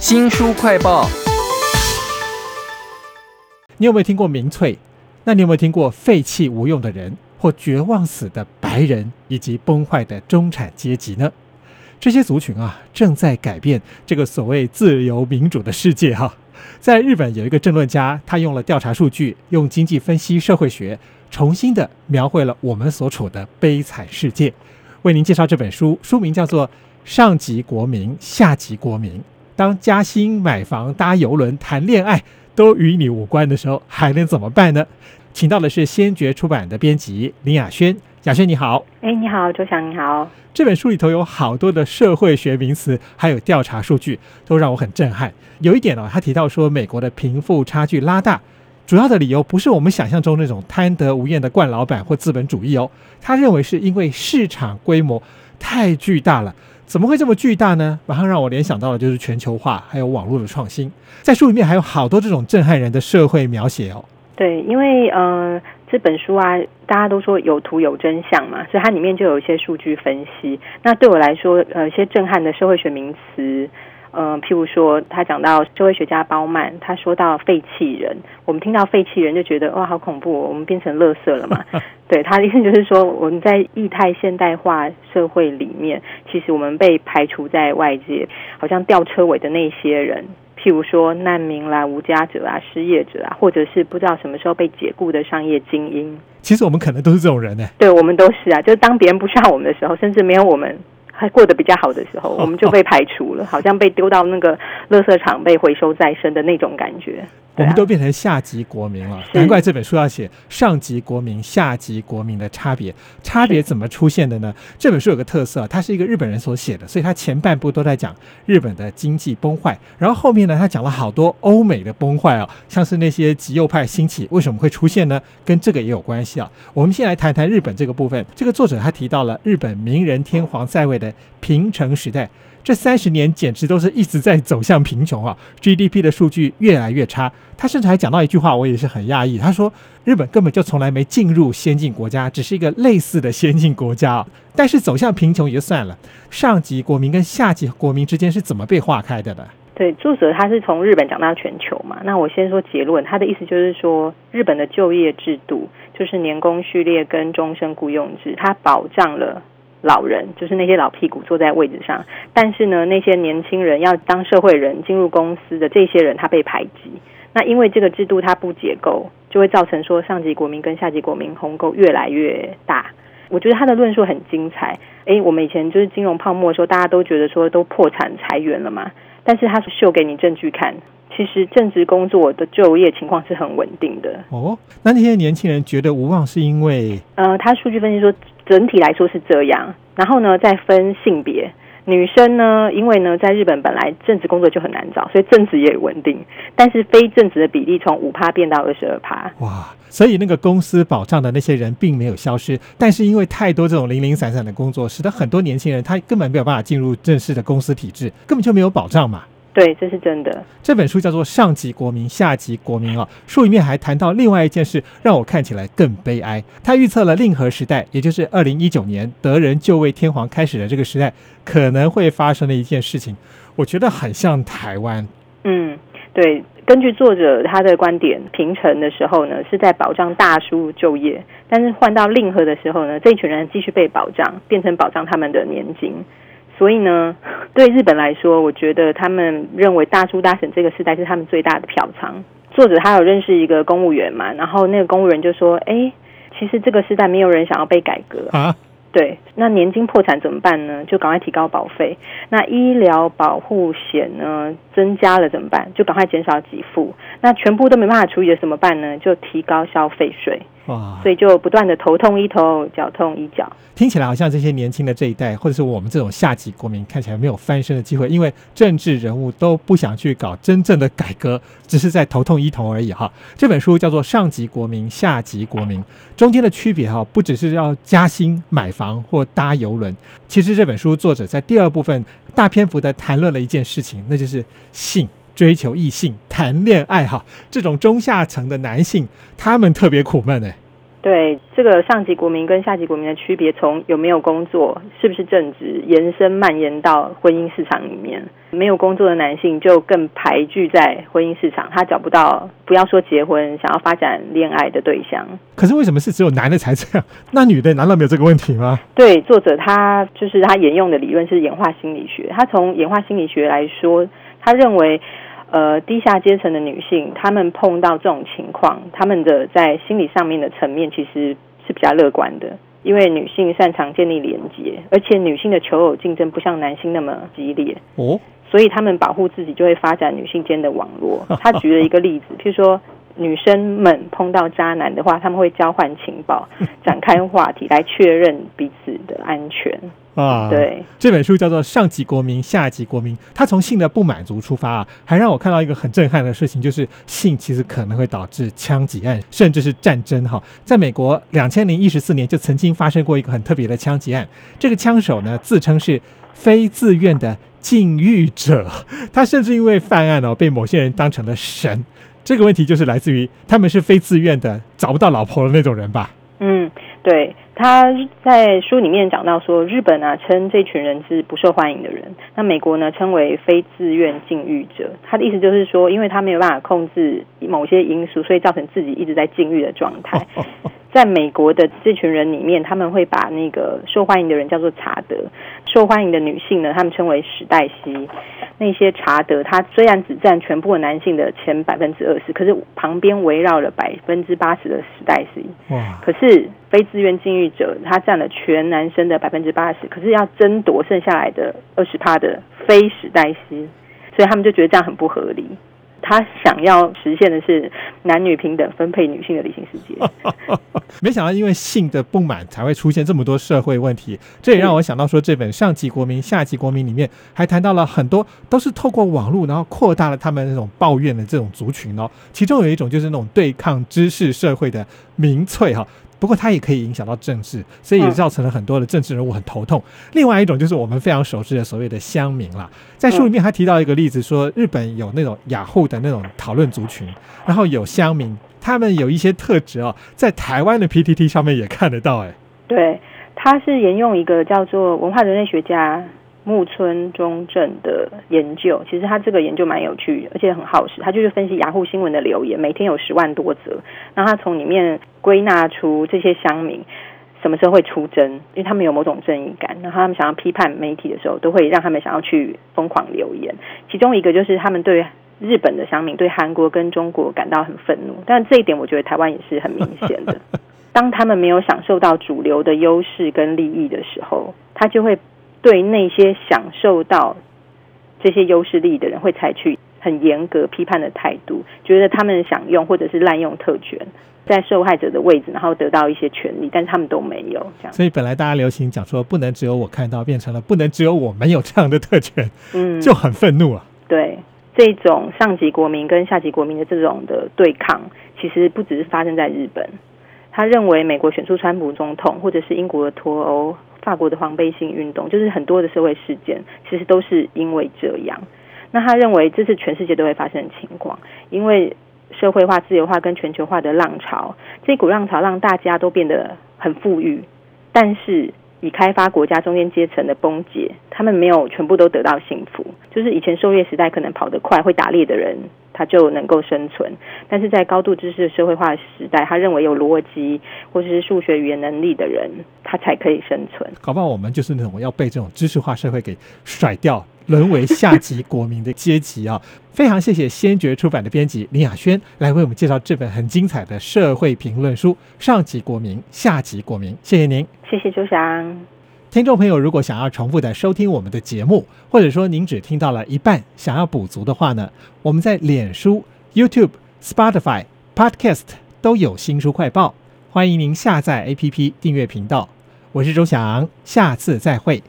新书快报，你有没有听过民粹？那你有没有听过废弃无用的人，或绝望死的白人，以及崩坏的中产阶级呢？这些族群啊，正在改变这个所谓自由民主的世界哈。在日本有一个政论家，他用了调查数据，用经济分析、社会学，重新的描绘了我们所处的悲惨世界。为您介绍这本书，书名叫做《上级国民，下级国民》。当加薪、买房、搭游轮、谈恋爱都与你无关的时候，还能怎么办呢？请到的是先觉出版的编辑林雅轩。雅轩你好，哎，你好，周翔你好。这本书里头有好多的社会学名词，还有调查数据，都让我很震撼。有一点哦，他提到说，美国的贫富差距拉大，主要的理由不是我们想象中那种贪得无厌的惯老板或资本主义哦，他认为是因为市场规模太巨大了。怎么会这么巨大呢？马上让我联想到的就是全球化，还有网络的创新。在书里面还有好多这种震撼人的社会描写哦。对，因为呃这本书啊，大家都说有图有真相嘛，所以它里面就有一些数据分析。那对我来说，呃，一些震撼的社会学名词。嗯，譬如说，他讲到社会学家包曼，他说到废弃人，我们听到废弃人就觉得哇，好恐怖，我们变成垃圾了嘛？对他的意思就是说，我们在异态现代化社会里面，其实我们被排除在外界，好像吊车尾的那些人，譬如说难民啦、无家者啊、失业者啊，或者是不知道什么时候被解雇的商业精英。其实我们可能都是这种人呢。对，我们都是啊，就是当别人不需要我们的时候，甚至没有我们。还过得比较好的时候，我们就被排除了，好像被丢到那个垃圾场被回收再生的那种感觉。我们都变成下级国民了，难怪这本书要写上级国民、下级国民的差别。差别怎么出现的呢？这本书有个特色，它是一个日本人所写的，所以它前半部都在讲日本的经济崩坏，然后后面呢，他讲了好多欧美的崩坏啊，像是那些极右派兴起为什么会出现呢？跟这个也有关系啊。我们先来谈谈日本这个部分。这个作者他提到了日本名人天皇在位的平成时代。这三十年简直都是一直在走向贫穷啊！GDP 的数据越来越差。他甚至还讲到一句话，我也是很讶异。他说，日本根本就从来没进入先进国家，只是一个类似的先进国家。但是走向贫穷也就算了，上级国民跟下级国民之间是怎么被划开的呢？对，作者他是从日本讲到全球嘛。那我先说结论，他的意思就是说，日本的就业制度就是年功序列跟终身雇佣制，它保障了。老人就是那些老屁股坐在位置上，但是呢，那些年轻人要当社会人进入公司的这些人，他被排挤。那因为这个制度它不结构，就会造成说上级国民跟下级国民鸿沟越来越大。我觉得他的论述很精彩。诶，我们以前就是金融泡沫的时候，大家都觉得说都破产裁员了嘛，但是他是秀给你证据看，其实正职工作的就业情况是很稳定的。哦，那那些年轻人觉得无望是因为？呃，他数据分析说。整体来说是这样，然后呢，再分性别，女生呢，因为呢，在日本本来正职工作就很难找，所以正职也稳定，但是非正职的比例从五趴变到二十二趴。哇，所以那个公司保障的那些人并没有消失，但是因为太多这种零零散散的工作，使得很多年轻人他根本没有办法进入正式的公司体制，根本就没有保障嘛。对，这是真的。这本书叫做《上级国民，下级国民》啊，书里面还谈到另外一件事，让我看起来更悲哀。他预测了令和时代，也就是二零一九年德仁就位天皇开始的这个时代，可能会发生的一件事情。我觉得很像台湾。嗯，对。根据作者他的观点，平成的时候呢，是在保障大叔就业，但是换到令和的时候呢，这一群人继续被保障，变成保障他们的年金。所以呢，对日本来说，我觉得他们认为大叔大婶这个时代是他们最大的票仓。作者他有认识一个公务员嘛，然后那个公务员就说：“哎，其实这个时代没有人想要被改革啊。”对，那年金破产怎么办呢？就赶快提高保费。那医疗保护险呢，增加了怎么办？就赶快减少给付。那全部都没办法处理的怎么办呢？就提高消费税。哇！所以就不断的头痛医头，脚痛医脚。听起来好像这些年轻的这一代，或者是我们这种下级国民，看起来没有翻身的机会，因为政治人物都不想去搞真正的改革，只是在头痛医头而已哈。这本书叫做《上级国民，下级国民》，中间的区别哈，不只是要加薪、买房或搭游轮。其实这本书作者在第二部分大篇幅的谈论了一件事情，那就是性。追求异性谈恋爱哈，这种中下层的男性，他们特别苦闷哎。对这个上级国民跟下级国民的区别，从有没有工作，是不是正职，延伸蔓延到婚姻市场里面。没有工作的男性就更排拒在婚姻市场，他找不到，不要说结婚，想要发展恋爱的对象。可是为什么是只有男的才这样？那女的难道没有这个问题吗？对，作者他就是他沿用的理论是演化心理学。他从演化心理学来说，他认为。呃，低下阶层的女性，她们碰到这种情况，她们的在心理上面的层面其实是比较乐观的，因为女性擅长建立连接，而且女性的求偶竞争不像男性那么激烈哦，所以她们保护自己就会发展女性间的网络。他举了一个例子，譬如说女生们碰到渣男的话，他们会交换情报，展开话题来确认彼此的安全。啊，对，这本书叫做《上级国民，下级国民》。他从性的不满足出发啊，还让我看到一个很震撼的事情，就是性其实可能会导致枪击案，甚至是战争。哈，在美国两千零一十四年就曾经发生过一个很特别的枪击案。这个枪手呢，自称是非自愿的禁欲者，他甚至因为犯案哦，被某些人当成了神。这个问题就是来自于他们是非自愿的，找不到老婆的那种人吧？嗯，对。他在书里面讲到说，日本啊称这群人是不受欢迎的人，那美国呢称为非自愿禁欲者。他的意思就是说，因为他没有办法控制某些因素，所以造成自己一直在禁欲的状态。在美国的这群人里面，他们会把那个受欢迎的人叫做查德，受欢迎的女性呢，他们称为史黛西。那些查德，他虽然只占全部的男性的前百分之二十，可是旁边围绕了百分之八十的史黛西。哇！可是非自愿禁欲者，他占了全男生的百分之八十，可是要争夺剩下来的二十趴的非史黛西，所以他们就觉得这样很不合理。他想要实现的是男女平等分配女性的理性世界，没想到因为性的不满才会出现这么多社会问题。这也让我想到说，这本上级国民下级国民里面还谈到了很多都是透过网络，然后扩大了他们那种抱怨的这种族群哦。其中有一种就是那种对抗知识社会的民粹哈。不过它也可以影响到政治，所以也造成了很多的政治人物很头痛。另外一种就是我们非常熟知的所谓的乡民啦，在书里面还提到一个例子，说日本有那种雅虎的那种讨论族群，然后有乡民，他们有一些特质哦，在台湾的 PTT 上面也看得到。哎，对，他是沿用一个叫做文化人类学家。木村中正的研究，其实他这个研究蛮有趣，而且很耗时。他就是分析雅虎新闻的留言，每天有十万多则，然后他从里面归纳出这些乡民什么时候会出征，因为他们有某种正义感，然后他们想要批判媒体的时候，都会让他们想要去疯狂留言。其中一个就是他们对日本的乡民对韩国跟中国感到很愤怒，但这一点我觉得台湾也是很明显的。当他们没有享受到主流的优势跟利益的时候，他就会。对那些享受到这些优势利益的人，会采取很严格批判的态度，觉得他们享用或者是滥用特权，在受害者的位置，然后得到一些权利，但是他们都没有这样。所以本来大家流行讲说，不能只有我看到，变成了不能只有我没有这样的特权，嗯，就很愤怒啊。对，这种上级国民跟下级国民的这种的对抗，其实不只是发生在日本。他认为美国选出川普总统，或者是英国的脱欧。法国的黄背心运动，就是很多的社会事件，其实都是因为这样。那他认为这是全世界都会发生的情况，因为社会化、自由化跟全球化的浪潮，这股浪潮让大家都变得很富裕，但是以开发国家中间阶层的崩解，他们没有全部都得到幸福。就是以前狩猎时代可能跑得快、会打猎的人。他就能够生存，但是在高度知识社会化的时代，他认为有逻辑或者是数学语言能力的人，他才可以生存。搞不好我们就是那种要被这种知识化社会给甩掉，沦为下级国民的阶级啊！非常谢谢先觉出版的编辑林雅轩来为我们介绍这本很精彩的社会评论书《上级国民，下级国民》。谢谢您，谢谢周翔。听众朋友，如果想要重复的收听我们的节目，或者说您只听到了一半，想要补足的话呢，我们在脸书、YouTube、Spotify、Podcast 都有新书快报，欢迎您下载 APP 订阅频道。我是周翔，下次再会。